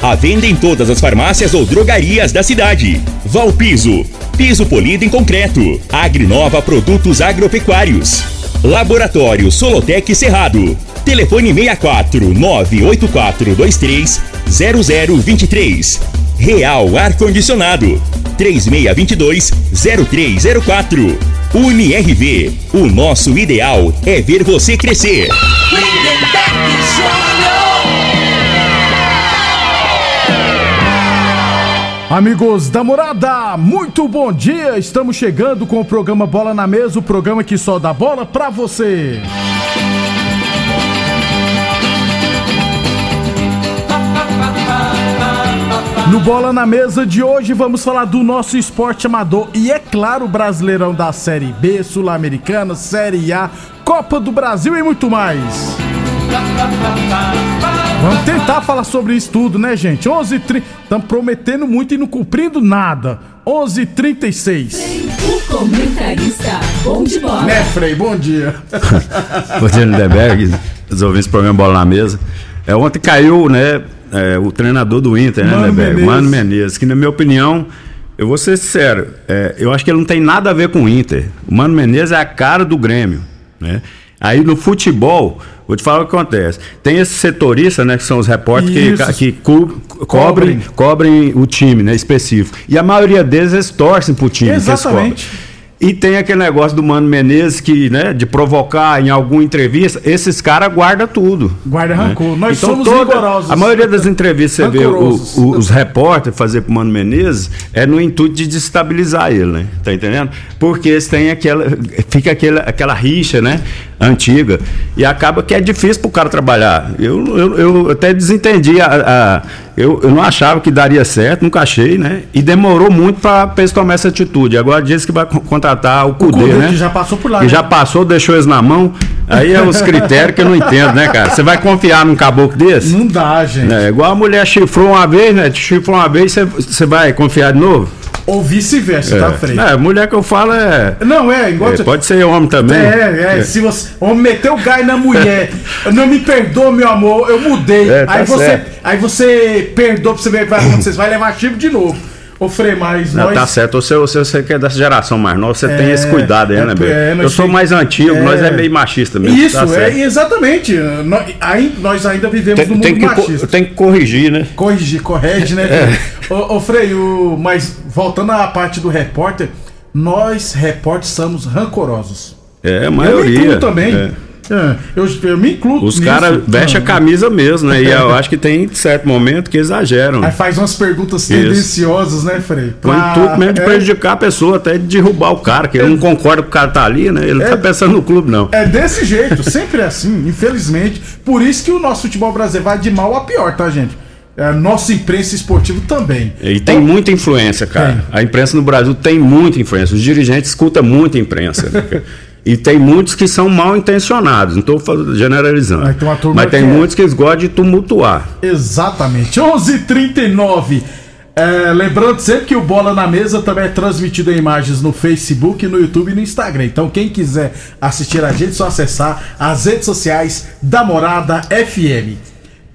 A venda em todas as farmácias ou drogarias da cidade. Valpiso, piso polido em concreto. Agrinova Produtos Agropecuários. Laboratório Solotec Cerrado. Telefone 64 98423 0023. Real Ar Condicionado 3622 0304. UniRV, o nosso ideal é ver você crescer. Amigos da morada, muito bom dia! Estamos chegando com o programa Bola na Mesa o programa que só dá bola pra você. No Bola na Mesa de hoje vamos falar do nosso esporte amador e é claro o Brasileirão da Série B, Sul-Americana, Série A, Copa do Brasil e muito mais. Vamos tentar falar sobre isso tudo, né, gente? 11h30. Estamos prometendo muito e não cumprindo nada. 11h36. O comentarista bom de bola. Né, Frei? Bom dia. bom dia, Lindeberg. Os ouvintes programa Bola na Mesa. É, ontem caiu, né, é, o treinador do Inter, né, Mano Lindeberg? Menezes. Mano Menezes, que na minha opinião, eu vou ser sincero, é, eu acho que ele não tem nada a ver com o Inter. O Mano Menezes é a cara do Grêmio, né? Aí no futebol, vou te falar o que acontece. Tem esses setoristas, né, que são os repórteres que, que co cobrem, cobrem o time, né, específico. E a maioria deles eles torcem pro time. Exatamente. E tem aquele negócio do Mano Menezes que, né, de provocar em alguma entrevista, esses caras guardam tudo. Guarda né? rancor. Nós então, somos toda, rigorosos. A maioria das entrevistas você vê o, o, os repórteres fazer pro Mano Menezes é no intuito de destabilizar ele, né? Tá entendendo? Porque eles têm aquela. Fica aquela, aquela rixa, né? Antiga. E acaba que é difícil pro cara trabalhar. Eu, eu, eu até desentendi a, a eu, eu não achava que daria certo, nunca achei, né? E demorou muito para eles tomar essa atitude. Agora diz que vai contratar o Cudê, né? Que já passou por lá. Que né? já passou, deixou eles na mão. Aí é os critérios que eu não entendo, né, cara? Você vai confiar num caboclo desse? Não dá, gente. É, igual a mulher chifrou uma vez, né? Chifrou uma vez, você vai confiar de novo? Ou vice-versa, é. tá, Frei? É, mulher que eu falo é. Não, é, igual. É, você... Pode ser homem também. É, é, é. Se você. Homem meteu o gai na mulher. não me perdoa, meu amor, eu mudei. É, tá aí, você, certo. aí você perdoa pra você ver o que vai acontecer. Você vai levar chifre de novo. Ô, Frei, mas Não, nós... tá certo. Você, você, você que é dessa geração mais nova, você É, tem esse cuidado aí, é, né, Bê? é, eu sou tem- mais antigo, é. nós é meio machista mesmo. Isso, tá é, exatamente. Nós, aí, nós ainda vivemos Tem, num tem mundo que, co- machista. tem que corrigir, né? Corrigir, corrige, né? É. Ô, ô Frei, o- mas voltando à parte do repórter, nós, repórteres, somos rancorosos. É, a Eu me maioria. incluo também. É. É, eu, eu me incluo. Os caras vestem a Ah. camisa mesmo, né? E eu acho que tem certo momento que exageram. Aí faz umas perguntas Isso. tendenciosas, né, Frei? Com o Pra- intuito mesmo de é, prejudicar a pessoa, até de derrubar o cara, que ele não concorda com o cara tá ali, né? Ele não É. tá pensando no clube, não. É desse jeito, sempre é assim, infelizmente. Por isso que o nosso futebol brasileiro vai de mal a pior, tá, gente? É, nossa imprensa esportiva também. E tem muita influência, cara. A imprensa no Brasil tem muita influência. Os dirigentes escutam muita imprensa. né? E tem muitos que são mal intencionados, não estou generalizando. Ah, tem turma Mas tem é- muitos que eles gostam de tumultuar. Exatamente. 11:39. É, lembrando sempre que o Bola na Mesa também é transmitido em imagens no Facebook, no YouTube e no Instagram. Então, quem quiser assistir a gente, é só acessar as redes sociais da Morada FM.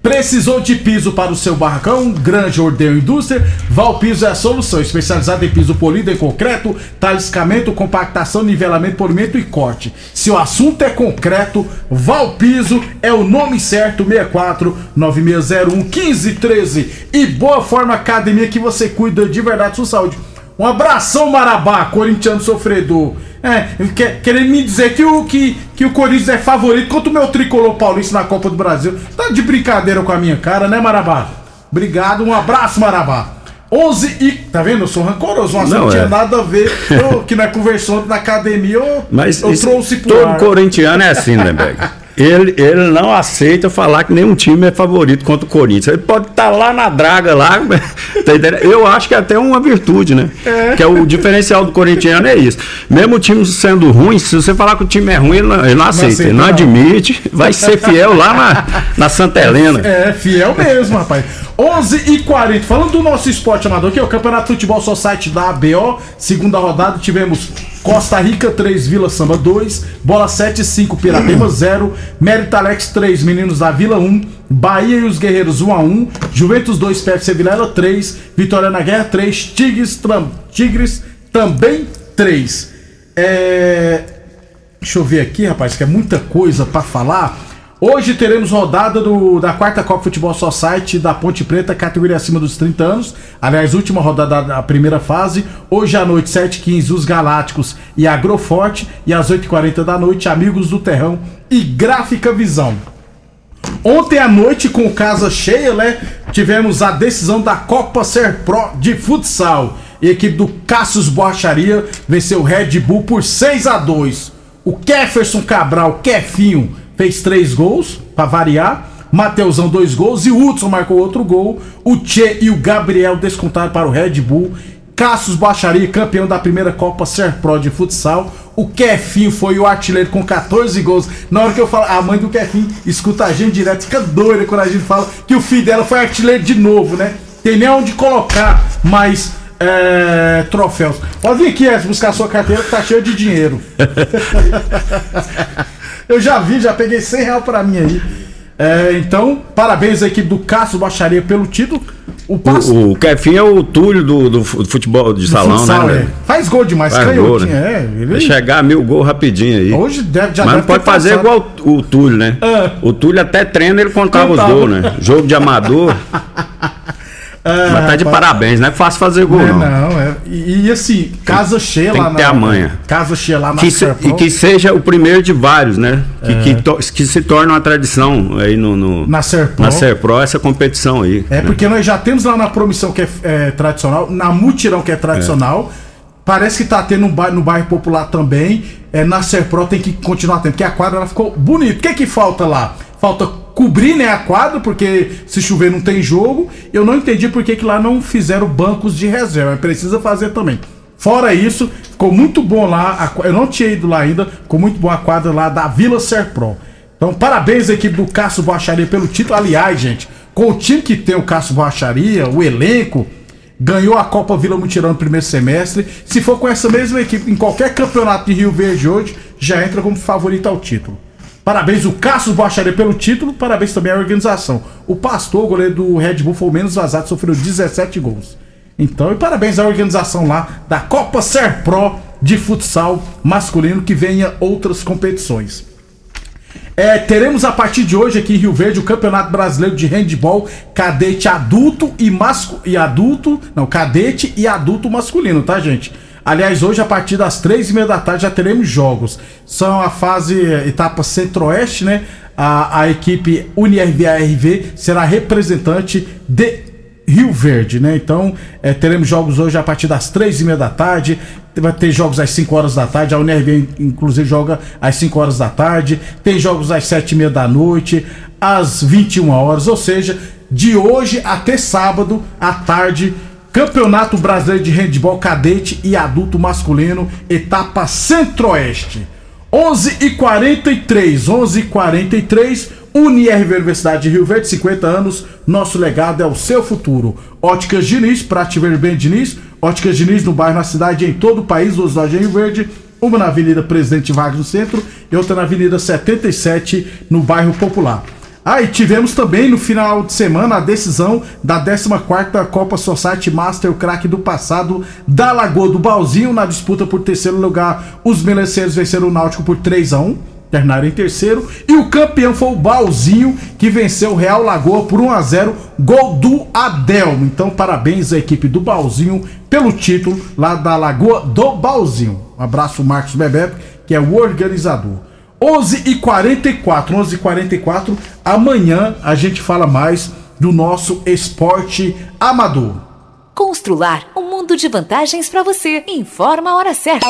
Precisou de piso para o seu barracão? Grande Ordeio Indústria. Valpiso é a solução, especializada em piso polido em concreto, taliscamento, compactação, nivelamento, polimento e corte. Se o assunto é concreto, Valpiso é o nome certo, 64 9601 1513. E Boa Forma Academia que você cuida de verdade da sua saúde. Um abração, Marabá, corintiano sofredor. É, quer- querendo me dizer que o, que, que o Corinthians é favorito contra o meu tricolor paulista na Copa do Brasil. Tá de brincadeira com a minha cara, né, Marabá? Obrigado, um abraço, Marabá. 11 e. Tá vendo? Eu sou rancoroso, mas não, Não, tinha é. nada a ver. Eu, que nós conversando na academia, eu, Mas eu isso- trouxe pro todo ar. corintiano é assim, né, Beg? Ele, ele não aceita falar que nenhum time é favorito contra o Corinthians. Ele pode estar tá lá na draga, lá. Tá eu acho que é até uma virtude, né? É. Que é o diferencial do corintiano é isso. Mesmo o time sendo ruim, se você falar que o time é ruim, ele não, ele não aceita, não aceita, ele não, não, admite, vai ser fiel lá na, na Santa Helena. É, fiel mesmo, rapaz. 11 e 40 Falando do nosso esporte amador, que é o Campeonato Futebol Society da ABO, segunda rodada, tivemos Costa Rica 3, Vila Samba 2, Bola 7, 5, Piratema 0, Mérito Alex 3, Meninos da Vila 1, Bahia e os Guerreiros 1 a 1, Juventus 2, PFC Vilela 3, Vitória na Guerra 3, Tigres, Tram, Tigres também 3. É... Deixa eu ver aqui, rapaz, que é muita coisa para falar. Hoje teremos rodada do, da quarta Copa Futebol Society da Ponte Preta, categoria acima dos 30 anos. Aliás, última rodada da primeira fase. Hoje à noite, 7h15, os Galácticos e Agroforte. E às 8h40 da noite, Amigos do Terrão e Gráfica Visão. Ontem à noite, com casa cheia, né? Tivemos a decisão da Copa Ser Pro de futsal. E a equipe do Cassius Borracharia venceu o Red Bull por 6 a 2 O Kefferson Cabral, Kefinho fez três gols, para variar. Mateusão, dois gols. E o Hudson marcou outro gol. O Tchê e o Gabriel descontaram para o Red Bull. Cassius Baixaria, campeão da primeira Copa Ser Pro de futsal. O Kefinho foi o artilheiro com 14 gols. Na hora que eu falo, a mãe do Kefinho escuta a gente direto, fica doida quando a gente fala que o filho dela foi artilheiro de novo, né? Tem nem onde colocar mais é, troféus. Pode vir aqui, Edson, buscar sua carteira que tá cheia de dinheiro. Eu já vi, já peguei 100 reais pra mim aí. É, então, parabéns à equipe do Cássio Baixaria pelo título. O, passo... o, o Kefim é o Túlio do, do futebol de salão, futsal, né? É. Faz gol demais, Faz gol, né? é, ele... Chegar a mil gol rapidinho aí. Hoje deve, já Mas não pode fazer igual o, o Túlio, né? É. O Túlio até treina, ele contava, contava. os gols, né? Jogo de amador. Ah, Mas tá de parabéns, não é fácil fazer gol, não. É, não, é. E, e, assim, casa cheia Tem lá que ter a manha. Casa cheia lá na que se, E que seja o primeiro de vários, né? Que, é. que, to, que, se torne uma tradição aí no, no na Serpro. Na Serpro, essa competição aí. É, né? porque nós já temos lá na promissão que é, é tradicional, na mutirão que é tradicional. Parece que tá tendo um bairro, no bairro popular também. É, na Serpro tem que continuar tendo, porque a quadra ela ficou bonita. O que é que falta lá? Falta cobrir né, a quadra, porque se chover não tem jogo. Eu não entendi por que, lá não fizeram bancos de reserva. Precisa fazer também. Fora isso, ficou muito bom lá. A, eu não tinha ido lá ainda. Ficou muito bom a quadra lá da Vila Serpro. Então, parabéns à equipe do Cássio Baixaria pelo título. Aliás, gente, com o time que tem o Cássio Baixaria, o elenco, ganhou a Copa Vila Mutirão no primeiro semestre. Se for com essa mesma equipe em qualquer campeonato de Rio Verde hoje, já entra como favorito ao título. Parabéns o Cassius Baixaria pelo título, parabéns também à organização. O pastor, goleiro do Red Bull, foi o menos vazado, sofreu 17 gols. Então, e parabéns à organização lá da Copa Ser Pro de futsal masculino que venha outras competições. É, teremos a partir de hoje aqui em Rio Verde o Campeonato Brasileiro de Handball cadete adulto e masculino. E adulto. Não, cadete e adulto masculino, tá, gente? Aliás, hoje, a partir das três e meia da tarde, já teremos jogos. São a fase etapa centro-oeste, né? A, a equipe UniRV será representante de Rio Verde, né? Então, é, teremos jogos hoje a partir das três e meia da tarde. Vai ter jogos às 5 horas da tarde. A UNRV, inclusive, joga às 5 horas da tarde. Tem jogos às 7 e meia da noite, às 21 horas. Ou seja, de hoje até sábado à tarde Campeonato Brasileiro de Handball Cadete e Adulto Masculino, etapa Centro-Oeste. 11 e 43, 11 e 43, UniRV Universidade de Rio Verde, 50 anos, nosso legado é o seu futuro. Óticas Diniz, pra te ver bem Diniz, Óticas Diniz no bairro, na cidade, em todo o país, duas lojas Rio Verde, uma na Avenida Presidente Vargas no centro e outra na Avenida 77 no bairro Popular. Ah, e tivemos também no final de semana a decisão da 14ª Copa Society Master Crack do passado da Lagoa do Balzinho na disputa por terceiro lugar. Os meleceiros venceram o Náutico por 3 a 1 terminaram em terceiro. E o campeão foi o Balzinho, que venceu o Real Lagoa por 1 a 0 gol do Adelmo. Então, parabéns à equipe do Balzinho pelo título lá da Lagoa do Balzinho. Um abraço, Marcos Bebep, que é o organizador. 11 e 44 11 e 44 Amanhã a gente fala mais do nosso esporte amador. Constrular um mundo de vantagens para você. Informa a hora certa.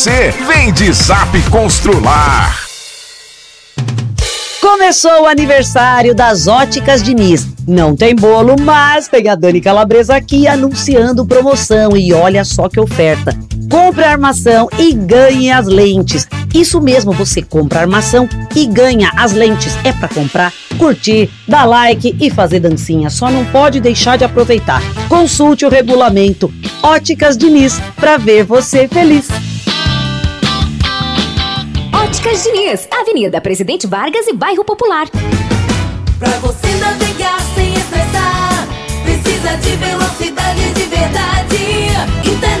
Vem de Zap Constrular. Começou o aniversário das Óticas Diniz. Não tem bolo, mas tem a Dani Calabresa aqui anunciando promoção e olha só que oferta. Compre a armação e ganhe as lentes. Isso mesmo, você compra a armação e ganha as lentes. É para comprar, curtir, dar like e fazer dancinha. Só não pode deixar de aproveitar. Consulte o regulamento. Óticas Diniz para ver você feliz. Óticas Diniz, Avenida Presidente Vargas e Bairro Popular. Pra você navegar sem estressar, precisa de velocidade de verdade. Internet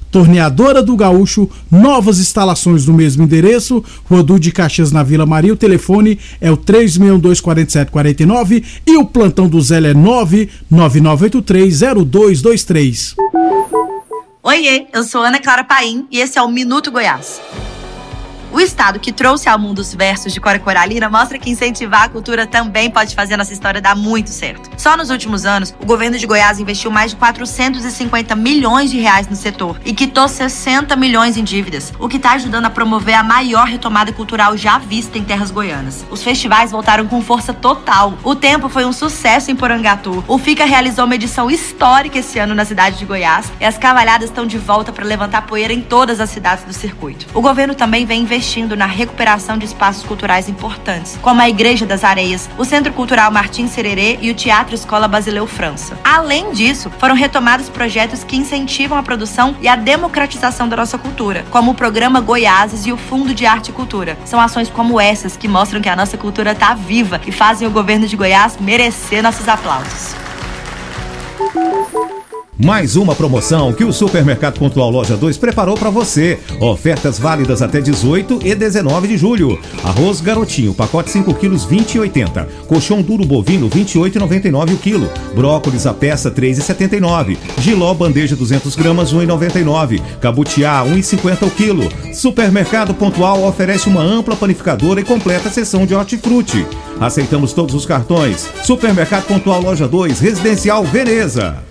Torneadora do Gaúcho, novas instalações no mesmo endereço, Rodu de Caxias na Vila Maria. O telefone é o 3624749 e o plantão do Zé é 999830223. Oiê, eu sou Ana Clara Paim e esse é o Minuto Goiás. O estado que trouxe ao mundo os versos de Cora Coralina mostra que incentivar a cultura também pode fazer nossa história dar muito certo. Só nos últimos anos, o governo de Goiás investiu mais de 450 milhões de reais no setor e quitou 60 milhões em dívidas, o que está ajudando a promover a maior retomada cultural já vista em terras goianas. Os festivais voltaram com força total. O tempo foi um sucesso em Porangatu. O FICA realizou uma edição histórica esse ano na cidade de Goiás e as cavalhadas estão de volta para levantar poeira em todas as cidades do circuito. O governo também vem investindo na recuperação de espaços culturais importantes, como a Igreja das Areias, o Centro Cultural Martins Sererê e o Teatro Escola Basileu França. Além disso, foram retomados projetos que incentivam a produção e a democratização da nossa cultura, como o Programa Goiáses e o Fundo de Arte e Cultura. São ações como essas que mostram que a nossa cultura está viva e fazem o governo de Goiás merecer nossos aplausos. Mais uma promoção que o Supermercado Pontual Loja 2 preparou para você. Ofertas válidas até 18 e 19 de julho. Arroz Garotinho, pacote 5 quilos 20,80. Colchão duro bovino 28,99 o quilo. Brócolis a peça 3,79. Giló bandeja 200 gramas 1,99. Cabutiá 1,50 o quilo. Supermercado Pontual oferece uma ampla panificadora e completa seção de hortifruti. Aceitamos todos os cartões. Supermercado Pontual Loja 2, Residencial Veneza.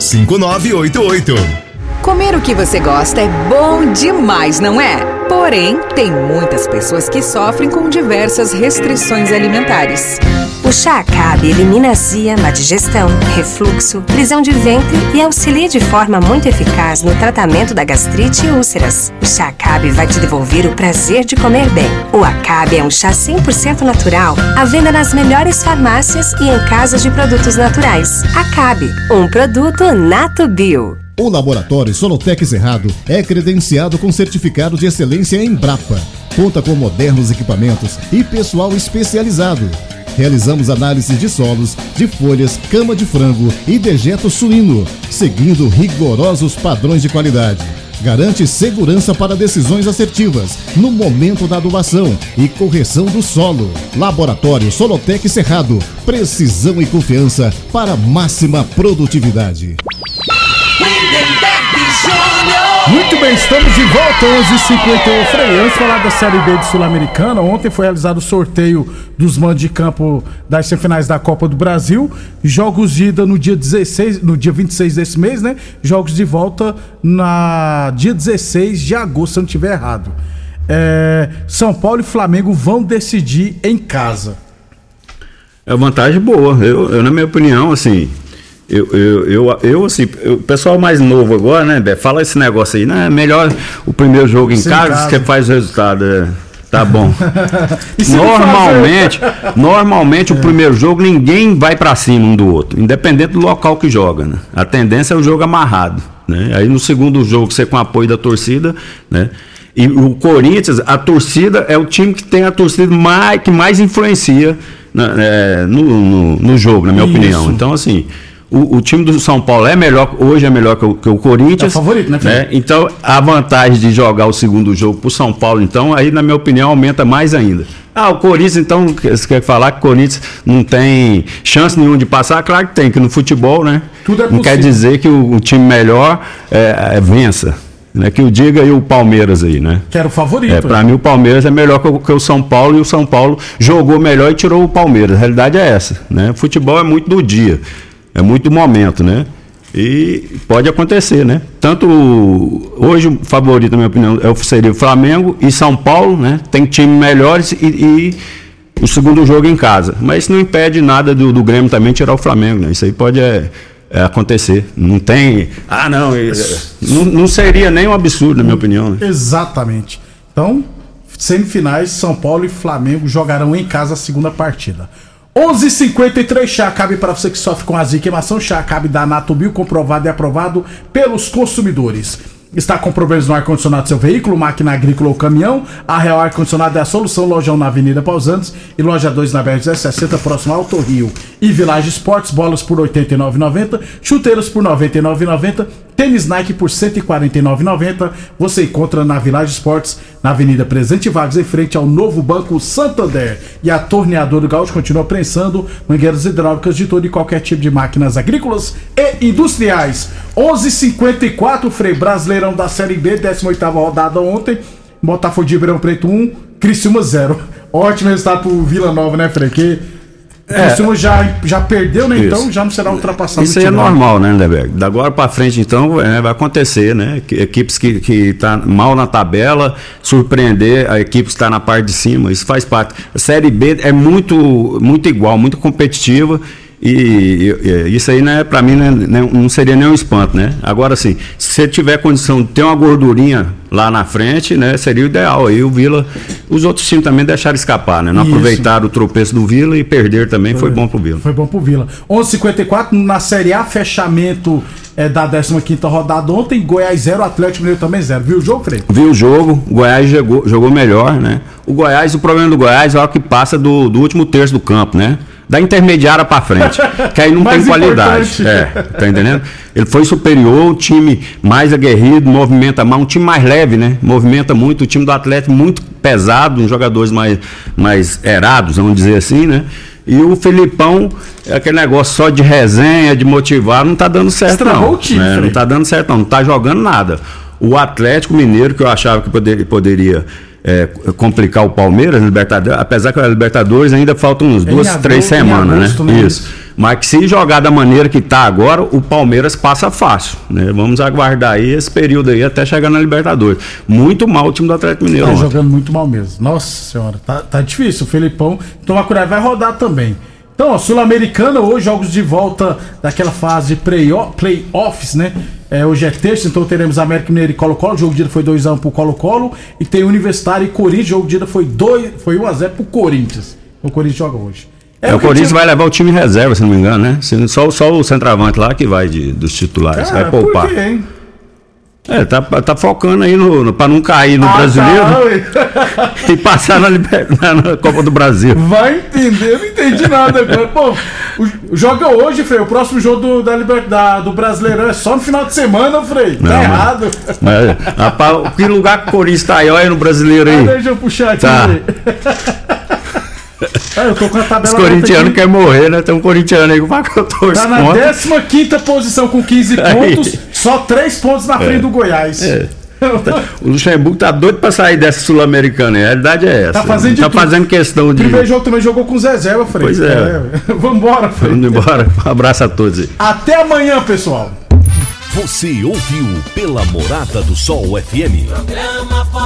5988. Comer o que você gosta é bom demais, não é? Porém, tem muitas pessoas que sofrem com diversas restrições alimentares. O chá Acabe elimina azia, má digestão, refluxo, prisão de ventre e auxilia de forma muito eficaz no tratamento da gastrite e úlceras. O chá Acabe vai te devolver o prazer de comer bem. O Acabe é um chá 100% natural, à venda nas melhores farmácias e em casas de produtos naturais. Acabe, um produto Nato Bio. O Laboratório Solotec Cerrado é credenciado com certificado de excelência em Brapa. Conta com modernos equipamentos e pessoal especializado. Realizamos análise de solos, de folhas, cama de frango e dejeto suíno, seguindo rigorosos padrões de qualidade. Garante segurança para decisões assertivas no momento da adubação e correção do solo. Laboratório Solotec Cerrado. Precisão e confiança para máxima produtividade. Muito bem, estamos de volta, 11h51. Frei, antes de falar da Série B de Sul-Americana, ontem foi realizado o sorteio dos mandos de campo das semifinais da Copa do Brasil. Jogos de ida no dia 16, no dia 26 desse mês, né? Jogos de volta na dia 16 de agosto, se não estiver errado. É, São Paulo e Flamengo vão decidir em casa. É vantagem boa. Eu, eu, na minha opinião, assim, eu, eu, eu, eu, assim, o pessoal mais novo agora, né, Bé, fala esse negócio aí, né? É melhor o primeiro jogo em Sim, casa, casa. que faz o resultado. é, tá bom. Normalmente, normalmente o primeiro jogo ninguém vai pra cima um do outro, independente do local que joga, né? A tendência é o jogo amarrado, né? Aí no segundo jogo você com apoio da torcida, né? E o Corinthians, a torcida é o time que tem a torcida mais, que mais influencia na- é, no, no, no jogo, na minha Isso. opinião. Então, assim, o, o time do São Paulo é melhor, hoje é melhor que o, que o Corinthians. É o favorito, né, Felipe? Então, a vantagem de jogar o segundo jogo pro São Paulo, então, aí, na minha opinião, aumenta mais ainda. Ah, o Corinthians, então, você quer falar que o Corinthians não tem chance nenhuma de passar? Claro que tem, que no futebol, né? Tudo é não quer possível. dizer que o, o time melhor é, é, vença. Né? Que o diga aí o Palmeiras aí, né? Que era o favorito. É, para mim o Palmeiras é melhor que o, que o São Paulo e o São Paulo jogou melhor e tirou o Palmeiras. A realidade é essa, né? Futebol é muito do dia, é muito momento, né? E pode acontecer, né? Tanto hoje o favorito, na minha opinião, é seria o Flamengo e São Paulo, né? Tem times melhores e, e o segundo jogo em casa. Mas isso não impede nada do, do Grêmio também tirar o Flamengo, né? Isso aí pode é, é, acontecer. Não tem. Ah, não, é- não. Não seria nem um absurdo, na minha opinião. Né? Exatamente. Então, semifinais, São Paulo e Flamengo jogarão em casa a segunda partida. 11:53 chá cabe para você que sofre com azia e queimação, chá cabe da Natubio, comprovado e aprovado pelos consumidores. Está com problemas no ar-condicionado do seu veículo, máquina agrícola ou caminhão? A Real Ar-Condicionado é a solução. Lojão na Avenida Pausantes e loja 2 na BR-060, próximo ao Auto Rio. E Village Esportes, bolas por R$ 89,90, chuteiros por R$ 99,90, tênis Nike por R$ 149,90. Você encontra na Village Esportes, na Avenida Presidente Vargas, em frente ao novo Banco Santander. E a Torneadora do Gaúcho continua prensando mangueiras hidráulicas de todo e qualquer tipo de máquinas agrícolas e industriais. 11:54 Frei Brasileirão da Série B, 18ª rodada ontem. Botafogo de Ribeirão Preto 1, Criciúma 0. Ótimo resultado pro Vila Nova, né, Frei? Que É. Criciúma já, já perdeu, né? Isso. Então já não será ultrapassado. Isso aí é normal, né, Lindeberg? Da agora para frente, então, é, vai acontecer, né? Que- Equipes que, que tá mal na tabela, surpreender a equipe que está na parte de cima, isso faz parte. A Série B é muito, muito igual, muito competitiva. E, e- e isso aí, né, para mim, né, né, não seria nem um espanto, né? Agora, assim, se você tiver condição de ter uma gordurinha lá na frente, né, seria o ideal. Aí o Vila, os outros times também deixaram escapar, né? Não Isso. aproveitaram o tropeço do Vila e perder também foi bom pro Vila. Foi bom pro Vila. 11:54 na Série A, fechamento é, da 15 rodada ontem. Goiás 0, Atlético Mineiro também 0. Viu o jogo, Frei? Vi o jogo, o Goiás jogou, jogou melhor, né? O Goiás, o problema do Goiás é o que passa do, do último terço do campo, né? Da intermediária pra frente. que aí não tem qualidade. É, tá entendendo? Ele foi superior, o time mais aguerrido, movimenta mais, um time mais leve, né? Movimenta muito, o time do Atlético muito pesado, uns jogadores mais, mais erados, vamos dizer assim, né? E o Felipão, é aquele negócio só de resenha, de motivar, não tá dando certo, Estragou não. o time, né? Não tá dando certo, não. Não tá jogando nada. O Atlético Mineiro, que eu achava que poder- poderia é, complicar o Palmeiras, Libertadores, apesar que a Libertadores ainda faltam uns Em duas, agosto- três em semanas, né? né? Isso. Mas que se jogar da maneira que tá agora, o Palmeiras passa fácil, né? Vamos aguardar aí esse período aí até chegar na Libertadores. Muito mal o time do Atlético Mineiro. Tá ontem. jogando muito mal mesmo. Nossa senhora, tá, tá difícil. O Felipão, tomar cuidado, vai rodar também. Então, ó, Sul-Americana, hoje, jogos de volta daquela fase play-offs, né? É, hoje é terça, então teremos América Mineiro e Colo-Colo. O jogo de ida foi 2x1 pro Colo-Colo. E tem Universitário e Corinthians. O jogo de ida foi, 2, foi 1x0 pro Corinthians. O Corinthians joga hoje. É, o que Corinthians tinha- vai levar o time reserva, se não me engano, né? Só, só o centroavante lá que vai de, dos titulares, Cara, vai poupar. por quê, hein? É, tá, tá focando aí no, no, pra não cair no Ah, brasileiro tá, e passar na, na- na Copa do Brasil. Vai entender, eu não entendi nada agora. Pô, o- joga hoje, Frei. O próximo jogo do, da da- do Brasileirão é só no final de semana, Frei. Tá Não, errado. Mas, rapaz, que lugar que o Corinthians tá aí? Olha no brasileiro Ah, aí. deixa eu puxar aqui. Tá. Ah, eu tô com a Os tabela corintianos aberta aqui. querem morrer, né? Tem um corintiano aí eu torço Tá na contra. 15 posição com 15 Aí. pontos, só 3 pontos na frente É. do Goiás. É. O Luxemburgo tá doido pra sair dessa Sul-Americana. A realidade é essa. Tá fazendo de tá fazendo questão de. Primeiro jogo também jogou com Zezé, Frei. Pois é. Vambora, Frei. Vamos embora. Um abraço a todos aí. Até amanhã, pessoal. Você ouviu pela Morada do Sol FM.